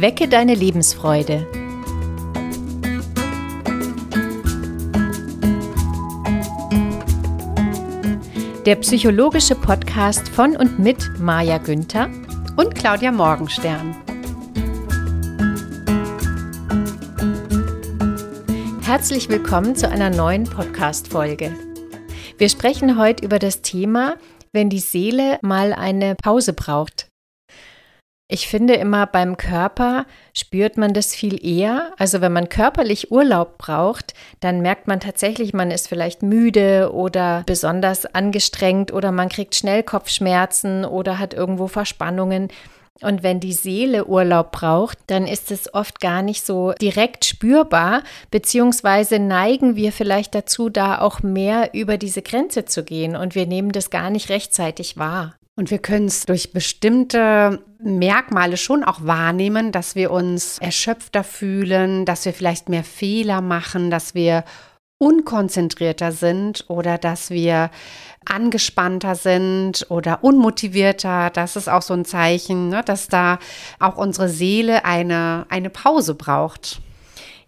Wecke deine Lebensfreude. Der psychologische Podcast von und mit Maja Günther und Claudia Morgenstern. Herzlich willkommen zu einer neuen Podcast-Folge. Wir sprechen heute über das Thema, wenn die Seele mal eine Pause braucht. Ich finde immer beim Körper spürt man das viel eher. Also wenn man körperlich Urlaub braucht, dann merkt man tatsächlich, man ist vielleicht müde oder besonders angestrengt oder man kriegt schnell Kopfschmerzen oder hat irgendwo Verspannungen. Und wenn die Seele Urlaub braucht, dann ist es oft gar nicht so direkt spürbar, beziehungsweise neigen wir vielleicht dazu, da auch mehr über diese Grenze zu gehen und wir nehmen das gar nicht rechtzeitig wahr. Und wir können es durch bestimmte Merkmale schon auch wahrnehmen, dass wir uns erschöpfter fühlen, dass wir vielleicht mehr Fehler machen, dass wir unkonzentrierter sind oder dass wir angespannter sind oder unmotivierter. Das ist auch so ein Zeichen, ne, dass da auch unsere Seele eine, eine Pause braucht.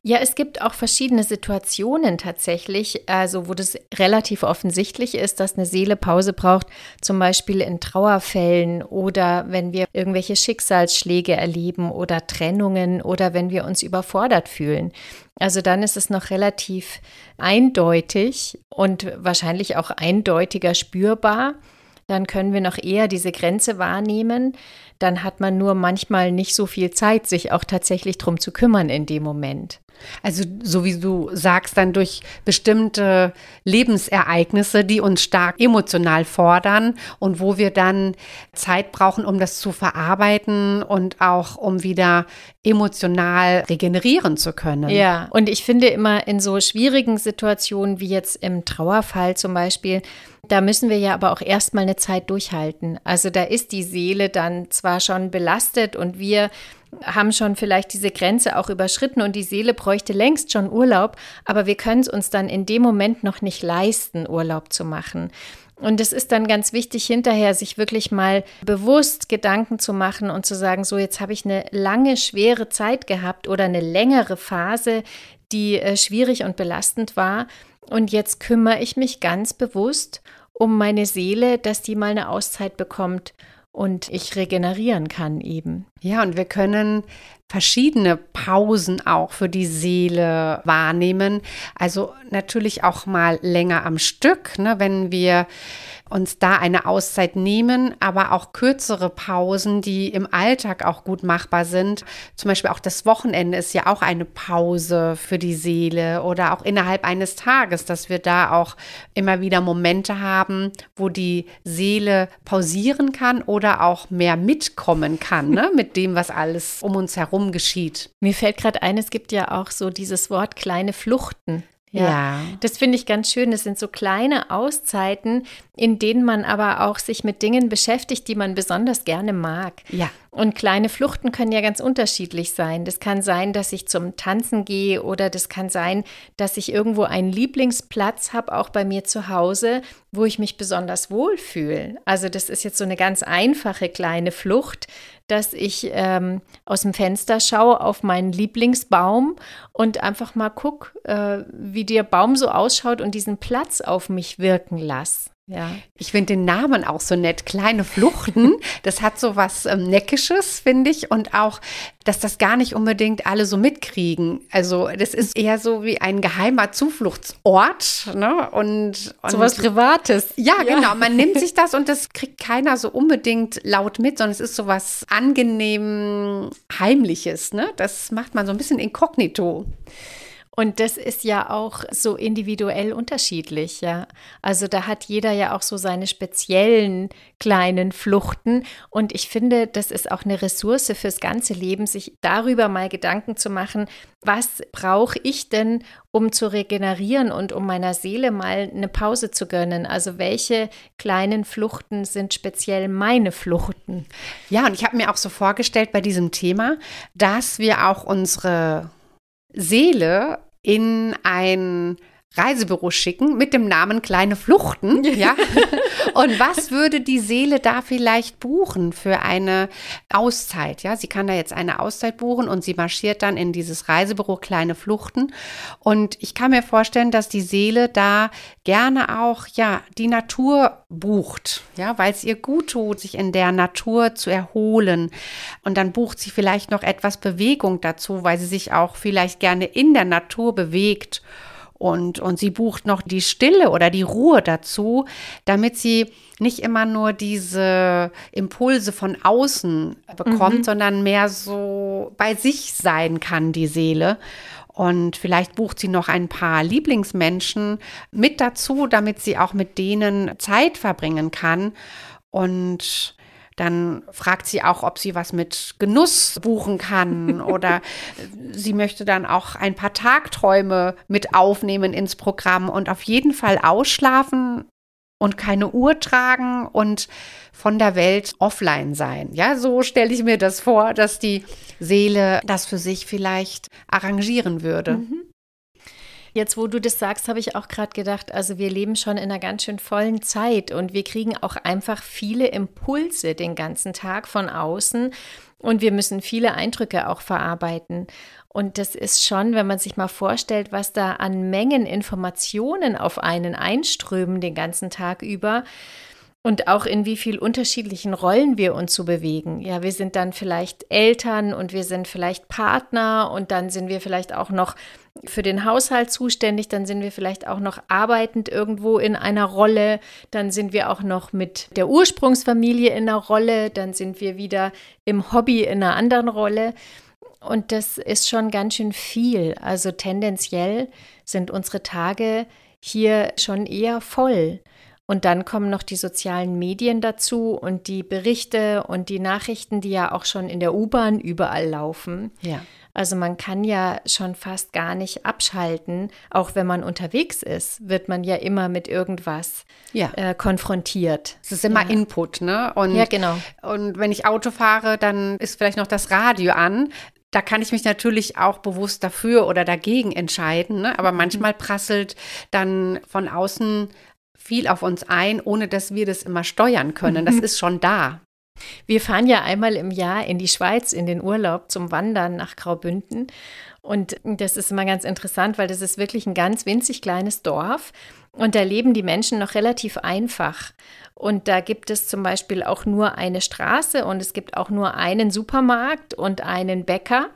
Ja, es gibt auch verschiedene Situationen tatsächlich, also wo das relativ offensichtlich ist, dass eine Seele Pause braucht, zum Beispiel in Trauerfällen oder wenn wir irgendwelche Schicksalsschläge erleben oder Trennungen oder wenn wir uns überfordert fühlen. Also dann ist es noch relativ eindeutig und wahrscheinlich auch eindeutiger spürbar. Dann können wir noch eher diese Grenze wahrnehmen dann hat man nur manchmal nicht so viel Zeit, sich auch tatsächlich drum zu kümmern in dem Moment. Also so wie du sagst, dann durch bestimmte Lebensereignisse, die uns stark emotional fordern und wo wir dann Zeit brauchen, um das zu verarbeiten und auch um wieder emotional regenerieren zu können. Ja, und ich finde immer in so schwierigen Situationen wie jetzt im Trauerfall zum Beispiel, da müssen wir ja aber auch erstmal eine Zeit durchhalten. Also da ist die Seele dann zwar schon belastet und wir haben schon vielleicht diese Grenze auch überschritten und die Seele bräuchte längst schon Urlaub, aber wir können es uns dann in dem Moment noch nicht leisten, Urlaub zu machen. Und es ist dann ganz wichtig, hinterher sich wirklich mal bewusst Gedanken zu machen und zu sagen, so jetzt habe ich eine lange, schwere Zeit gehabt oder eine längere Phase, die äh, schwierig und belastend war. Und jetzt kümmere ich mich ganz bewusst um meine Seele, dass die mal eine Auszeit bekommt und ich regenerieren kann eben. Ja, und wir können verschiedene Pausen auch für die Seele wahrnehmen. Also natürlich auch mal länger am Stück, ne, wenn wir uns da eine Auszeit nehmen, aber auch kürzere Pausen, die im Alltag auch gut machbar sind. Zum Beispiel auch das Wochenende ist ja auch eine Pause für die Seele oder auch innerhalb eines Tages, dass wir da auch immer wieder Momente haben, wo die Seele pausieren kann oder auch mehr mitkommen kann ne, mit dem, was alles um uns herum geschieht. Mir fällt gerade ein, es gibt ja auch so dieses Wort kleine Fluchten. Ja, ja. das finde ich ganz schön. Das sind so kleine Auszeiten, in denen man aber auch sich mit Dingen beschäftigt, die man besonders gerne mag. Ja. Und kleine Fluchten können ja ganz unterschiedlich sein. Das kann sein, dass ich zum Tanzen gehe oder das kann sein, dass ich irgendwo einen Lieblingsplatz habe, auch bei mir zu Hause, wo ich mich besonders wohlfühle. Also das ist jetzt so eine ganz einfache kleine Flucht, dass ich ähm, aus dem Fenster schaue auf meinen Lieblingsbaum und einfach mal gucke, äh, wie der Baum so ausschaut und diesen Platz auf mich wirken lasse. Ja. Ich finde den Namen auch so nett. Kleine Fluchten. Das hat so was ähm, Neckisches, finde ich. Und auch, dass das gar nicht unbedingt alle so mitkriegen. Also, das ist eher so wie ein geheimer Zufluchtsort. Ne? Und, und so was Privates. Ja, ja, genau. Man nimmt sich das und das kriegt keiner so unbedingt laut mit, sondern es ist so was angenehm Heimliches. Ne? Das macht man so ein bisschen inkognito. Und das ist ja auch so individuell unterschiedlich, ja. Also da hat jeder ja auch so seine speziellen kleinen Fluchten. Und ich finde, das ist auch eine Ressource fürs ganze Leben, sich darüber mal Gedanken zu machen, was brauche ich denn, um zu regenerieren und um meiner Seele mal eine Pause zu gönnen? Also welche kleinen Fluchten sind speziell meine Fluchten? Ja, und ich habe mir auch so vorgestellt bei diesem Thema, dass wir auch unsere Seele in ein Reisebüro schicken mit dem Namen Kleine Fluchten. Ja. Und was würde die Seele da vielleicht buchen für eine Auszeit? Ja, sie kann da jetzt eine Auszeit buchen und sie marschiert dann in dieses Reisebüro Kleine Fluchten. Und ich kann mir vorstellen, dass die Seele da gerne auch, ja, die Natur bucht. Ja, weil es ihr gut tut, sich in der Natur zu erholen. Und dann bucht sie vielleicht noch etwas Bewegung dazu, weil sie sich auch vielleicht gerne in der Natur bewegt und, und sie bucht noch die Stille oder die Ruhe dazu, damit sie nicht immer nur diese Impulse von außen bekommt, mhm. sondern mehr so bei sich sein kann, die Seele. Und vielleicht bucht sie noch ein paar Lieblingsmenschen mit dazu, damit sie auch mit denen Zeit verbringen kann. Und dann fragt sie auch, ob sie was mit Genuss buchen kann oder sie möchte dann auch ein paar Tagträume mit aufnehmen ins Programm und auf jeden Fall ausschlafen und keine Uhr tragen und von der Welt offline sein. Ja, so stelle ich mir das vor, dass die Seele das für sich vielleicht arrangieren würde. Mhm. Jetzt, wo du das sagst, habe ich auch gerade gedacht, also wir leben schon in einer ganz schön vollen Zeit und wir kriegen auch einfach viele Impulse den ganzen Tag von außen und wir müssen viele Eindrücke auch verarbeiten. Und das ist schon, wenn man sich mal vorstellt, was da an Mengen Informationen auf einen einströmen den ganzen Tag über, und auch in wie viel unterschiedlichen Rollen wir uns so bewegen. Ja, wir sind dann vielleicht Eltern und wir sind vielleicht Partner und dann sind wir vielleicht auch noch für den Haushalt zuständig, dann sind wir vielleicht auch noch arbeitend irgendwo in einer Rolle, dann sind wir auch noch mit der Ursprungsfamilie in einer Rolle, dann sind wir wieder im Hobby in einer anderen Rolle. Und das ist schon ganz schön viel. Also tendenziell sind unsere Tage hier schon eher voll. Und dann kommen noch die sozialen Medien dazu und die Berichte und die Nachrichten, die ja auch schon in der U-Bahn überall laufen. Ja. Also man kann ja schon fast gar nicht abschalten. Auch wenn man unterwegs ist, wird man ja immer mit irgendwas ja. äh, konfrontiert. Es ist immer ja. Input, ne? Und, ja, genau. Und wenn ich Auto fahre, dann ist vielleicht noch das Radio an. Da kann ich mich natürlich auch bewusst dafür oder dagegen entscheiden. Ne? Aber mhm. manchmal prasselt dann von außen viel auf uns ein, ohne dass wir das immer steuern können. Das ist schon da. Wir fahren ja einmal im Jahr in die Schweiz in den Urlaub zum Wandern nach Graubünden. Und das ist immer ganz interessant, weil das ist wirklich ein ganz winzig kleines Dorf. Und da leben die Menschen noch relativ einfach. Und da gibt es zum Beispiel auch nur eine Straße und es gibt auch nur einen Supermarkt und einen Bäcker.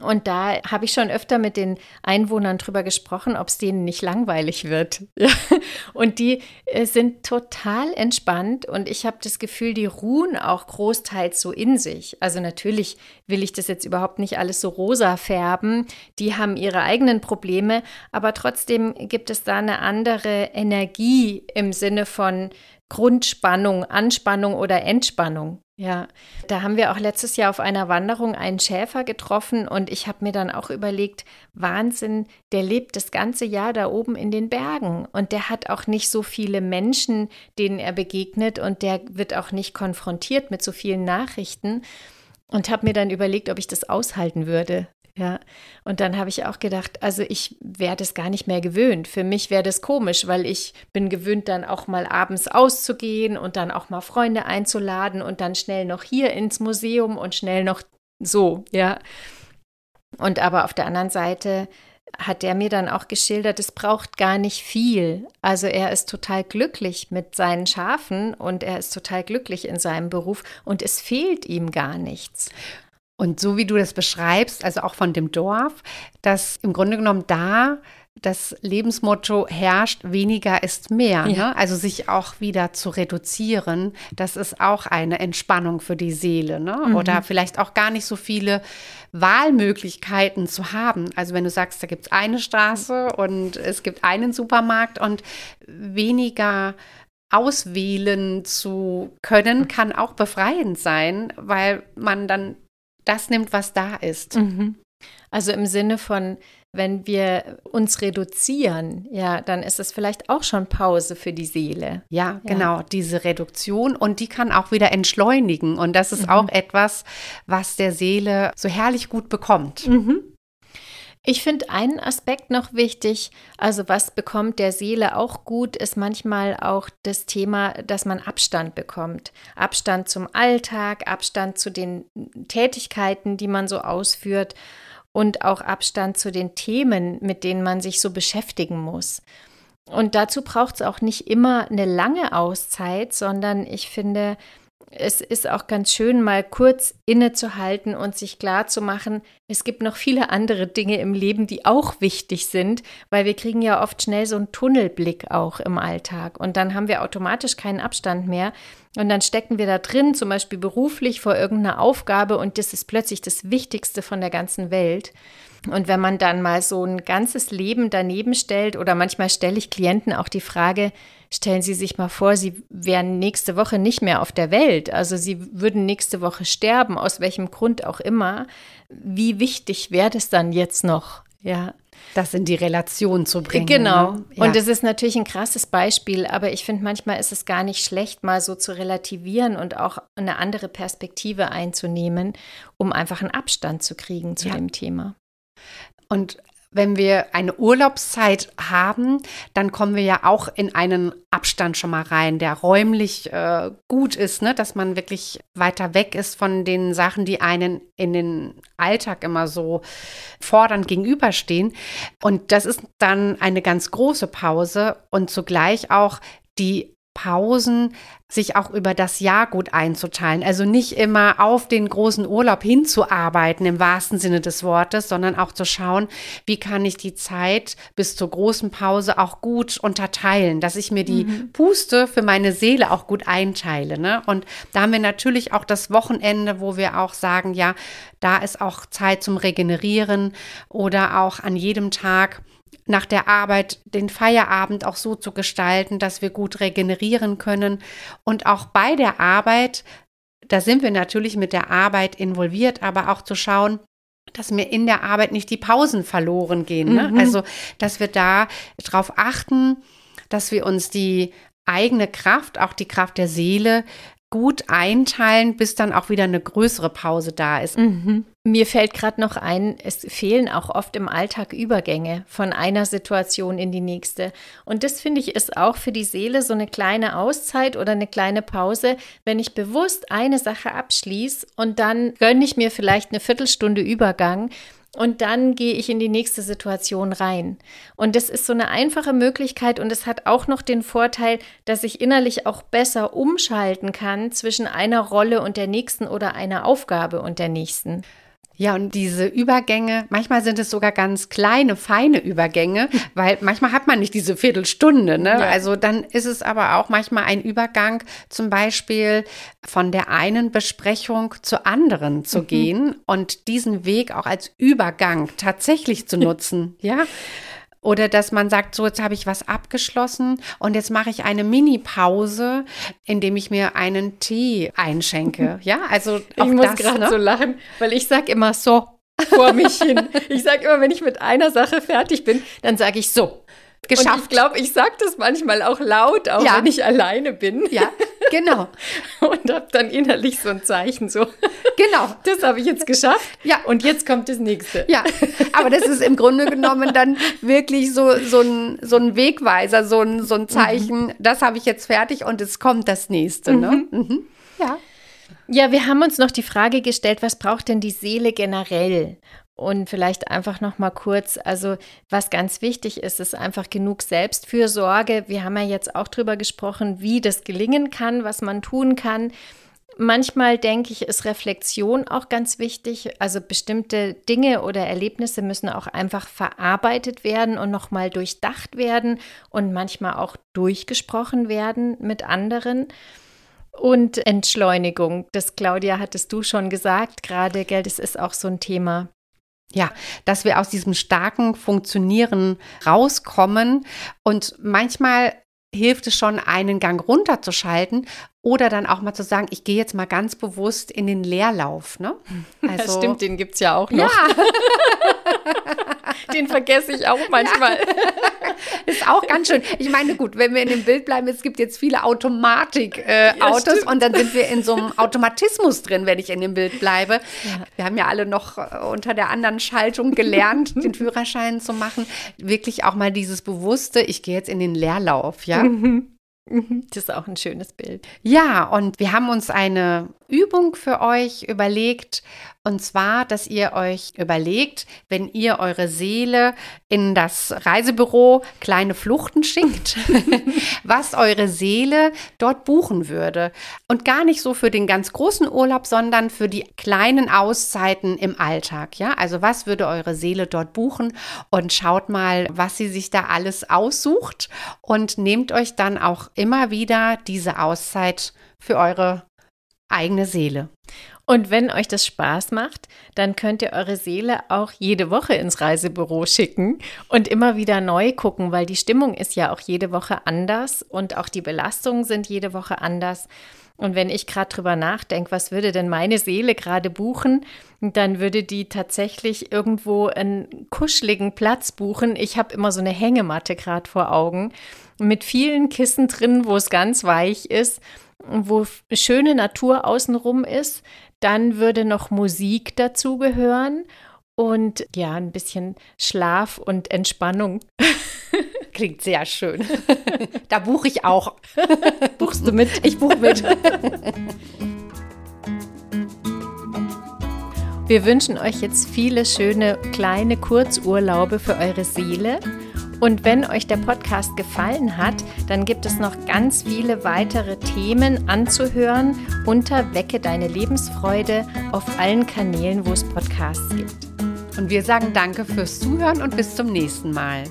Und da habe ich schon öfter mit den Einwohnern drüber gesprochen, ob es denen nicht langweilig wird. und die äh, sind total entspannt und ich habe das Gefühl, die ruhen auch großteils so in sich. Also natürlich will ich das jetzt überhaupt nicht alles so rosa färben. Die haben ihre eigenen Probleme, aber trotzdem gibt es da eine andere Energie im Sinne von Grundspannung, Anspannung oder Entspannung. Ja, da haben wir auch letztes Jahr auf einer Wanderung einen Schäfer getroffen und ich habe mir dann auch überlegt, Wahnsinn, der lebt das ganze Jahr da oben in den Bergen und der hat auch nicht so viele Menschen, denen er begegnet und der wird auch nicht konfrontiert mit so vielen Nachrichten und habe mir dann überlegt, ob ich das aushalten würde. Ja, und dann habe ich auch gedacht, also ich wäre das gar nicht mehr gewöhnt. Für mich wäre das komisch, weil ich bin gewöhnt, dann auch mal abends auszugehen und dann auch mal Freunde einzuladen und dann schnell noch hier ins Museum und schnell noch so, ja. Und aber auf der anderen Seite hat er mir dann auch geschildert, es braucht gar nicht viel. Also er ist total glücklich mit seinen Schafen und er ist total glücklich in seinem Beruf und es fehlt ihm gar nichts. Und so wie du das beschreibst, also auch von dem Dorf, dass im Grunde genommen da das Lebensmotto herrscht, weniger ist mehr. Ja. Ne? Also sich auch wieder zu reduzieren, das ist auch eine Entspannung für die Seele. Ne? Mhm. Oder vielleicht auch gar nicht so viele Wahlmöglichkeiten zu haben. Also wenn du sagst, da gibt es eine Straße und es gibt einen Supermarkt und weniger auswählen zu können, kann auch befreiend sein, weil man dann das nimmt, was da ist. Mhm. Also im Sinne von, wenn wir uns reduzieren, ja, dann ist es vielleicht auch schon Pause für die Seele. Ja, ja. genau, diese Reduktion und die kann auch wieder entschleunigen. Und das ist mhm. auch etwas, was der Seele so herrlich gut bekommt. Mhm. Ich finde einen Aspekt noch wichtig, also was bekommt der Seele auch gut, ist manchmal auch das Thema, dass man Abstand bekommt. Abstand zum Alltag, Abstand zu den Tätigkeiten, die man so ausführt und auch Abstand zu den Themen, mit denen man sich so beschäftigen muss. Und dazu braucht es auch nicht immer eine lange Auszeit, sondern ich finde, es ist auch ganz schön, mal kurz innezuhalten und sich klar zu machen, es gibt noch viele andere Dinge im Leben, die auch wichtig sind, weil wir kriegen ja oft schnell so einen Tunnelblick auch im Alltag und dann haben wir automatisch keinen Abstand mehr und dann stecken wir da drin, zum Beispiel beruflich vor irgendeiner Aufgabe und das ist plötzlich das Wichtigste von der ganzen Welt. Und wenn man dann mal so ein ganzes Leben daneben stellt, oder manchmal stelle ich Klienten auch die Frage, stellen Sie sich mal vor, Sie wären nächste Woche nicht mehr auf der Welt. Also Sie würden nächste Woche sterben, aus welchem Grund auch immer. Wie wichtig wäre das dann jetzt noch? Ja. Das in die Relation zu bringen. Genau. Ne? Ja. Und es ist natürlich ein krasses Beispiel, aber ich finde, manchmal ist es gar nicht schlecht, mal so zu relativieren und auch eine andere Perspektive einzunehmen, um einfach einen Abstand zu kriegen zu ja. dem Thema. Und wenn wir eine Urlaubszeit haben, dann kommen wir ja auch in einen Abstand schon mal rein, der räumlich äh, gut ist, ne? dass man wirklich weiter weg ist von den Sachen, die einen in den Alltag immer so fordernd gegenüberstehen. Und das ist dann eine ganz große Pause und zugleich auch die Pausen sich auch über das Jahr gut einzuteilen. Also nicht immer auf den großen Urlaub hinzuarbeiten im wahrsten Sinne des Wortes, sondern auch zu schauen, wie kann ich die Zeit bis zur großen Pause auch gut unterteilen, dass ich mir die mhm. Puste für meine Seele auch gut einteile. Ne? Und da haben wir natürlich auch das Wochenende, wo wir auch sagen, ja, da ist auch Zeit zum Regenerieren oder auch an jedem Tag nach der Arbeit den Feierabend auch so zu gestalten, dass wir gut regenerieren können und auch bei der Arbeit, da sind wir natürlich mit der Arbeit involviert, aber auch zu schauen, dass mir in der Arbeit nicht die Pausen verloren gehen. Ne? Mhm. Also, dass wir da darauf achten, dass wir uns die eigene Kraft, auch die Kraft der Seele, gut einteilen, bis dann auch wieder eine größere Pause da ist. Mhm. Mir fällt gerade noch ein, es fehlen auch oft im Alltag Übergänge von einer Situation in die nächste. Und das finde ich ist auch für die Seele so eine kleine Auszeit oder eine kleine Pause, wenn ich bewusst eine Sache abschließe und dann gönne ich mir vielleicht eine Viertelstunde Übergang und dann gehe ich in die nächste Situation rein. Und das ist so eine einfache Möglichkeit und es hat auch noch den Vorteil, dass ich innerlich auch besser umschalten kann zwischen einer Rolle und der nächsten oder einer Aufgabe und der nächsten. Ja, und diese Übergänge, manchmal sind es sogar ganz kleine, feine Übergänge, weil manchmal hat man nicht diese Viertelstunde. Ne? Ja. Also dann ist es aber auch manchmal ein Übergang, zum Beispiel von der einen Besprechung zur anderen zu mhm. gehen und diesen Weg auch als Übergang tatsächlich zu nutzen. ja. Oder dass man sagt, so jetzt habe ich was abgeschlossen und jetzt mache ich eine Mini-Pause, indem ich mir einen Tee einschenke. Ja, also ich muss gerade ne? so lachen, weil ich sage immer so vor mich hin. Ich sage immer, wenn ich mit einer Sache fertig bin, dann sage ich so geschafft. Und ich glaube, ich sage das manchmal auch laut, auch ja. wenn ich alleine bin. Ja, genau. und habe dann innerlich so ein Zeichen so. Genau. Das habe ich jetzt geschafft. Ja. Und jetzt kommt das nächste. Ja. Aber das ist im Grunde genommen dann wirklich so, so, ein, so ein Wegweiser, so ein, so ein Zeichen, mhm. das habe ich jetzt fertig und es kommt das nächste. Ne? Mhm. Mhm. Ja. Ja, wir haben uns noch die Frage gestellt, was braucht denn die Seele generell? Und vielleicht einfach noch mal kurz, also was ganz wichtig ist, ist einfach genug Selbstfürsorge. Wir haben ja jetzt auch drüber gesprochen, wie das gelingen kann, was man tun kann. Manchmal denke ich, ist Reflexion auch ganz wichtig. Also bestimmte Dinge oder Erlebnisse müssen auch einfach verarbeitet werden und nochmal durchdacht werden und manchmal auch durchgesprochen werden mit anderen. Und Entschleunigung, das Claudia hattest du schon gesagt, gerade, gell, das ist auch so ein Thema. Ja, dass wir aus diesem starken Funktionieren rauskommen. Und manchmal hilft es schon, einen Gang runterzuschalten Oder dann auch mal zu sagen, ich gehe jetzt mal ganz bewusst in den Leerlauf. Ne? Also, ja, stimmt, den gibt es ja auch noch. Ja. den vergesse ich auch manchmal. Ja. Ist auch ganz schön. Ich meine, gut, wenn wir in dem Bild bleiben, es gibt jetzt viele Automatik-Autos äh, ja, und dann sind wir in so einem Automatismus drin, wenn ich in dem Bild bleibe. Wir haben ja alle noch äh, unter der anderen Schaltung gelernt, den Führerschein zu machen. Wirklich auch mal dieses bewusste, ich gehe jetzt in den Leerlauf, ja. Mhm. Das ist auch ein schönes Bild. Ja, und wir haben uns eine Übung für euch überlegt. Und zwar, dass ihr euch überlegt, wenn ihr eure Seele in das Reisebüro kleine Fluchten schickt, was eure Seele dort buchen würde. Und gar nicht so für den ganz großen Urlaub, sondern für die kleinen Auszeiten im Alltag. Ja, also was würde eure Seele dort buchen? Und schaut mal, was sie sich da alles aussucht und nehmt euch dann auch immer wieder diese Auszeit für eure eigene Seele. Und wenn euch das Spaß macht, dann könnt ihr eure Seele auch jede Woche ins Reisebüro schicken und immer wieder neu gucken, weil die Stimmung ist ja auch jede Woche anders und auch die Belastungen sind jede Woche anders. Und wenn ich gerade drüber nachdenke, was würde denn meine Seele gerade buchen, dann würde die tatsächlich irgendwo einen kuscheligen Platz buchen. Ich habe immer so eine Hängematte gerade vor Augen mit vielen Kissen drin, wo es ganz weich ist wo schöne Natur außenrum ist. Dann würde noch Musik dazugehören und ja, ein bisschen Schlaf und Entspannung. Klingt sehr schön. Da buche ich auch. Buchst du mit? Ich buche mit. Wir wünschen euch jetzt viele schöne kleine Kurzurlaube für eure Seele und wenn euch der Podcast gefallen hat, dann gibt es noch ganz viele weitere Themen anzuhören unter Wecke deine Lebensfreude auf allen Kanälen, wo es Podcasts gibt. Und wir sagen danke fürs Zuhören und bis zum nächsten Mal.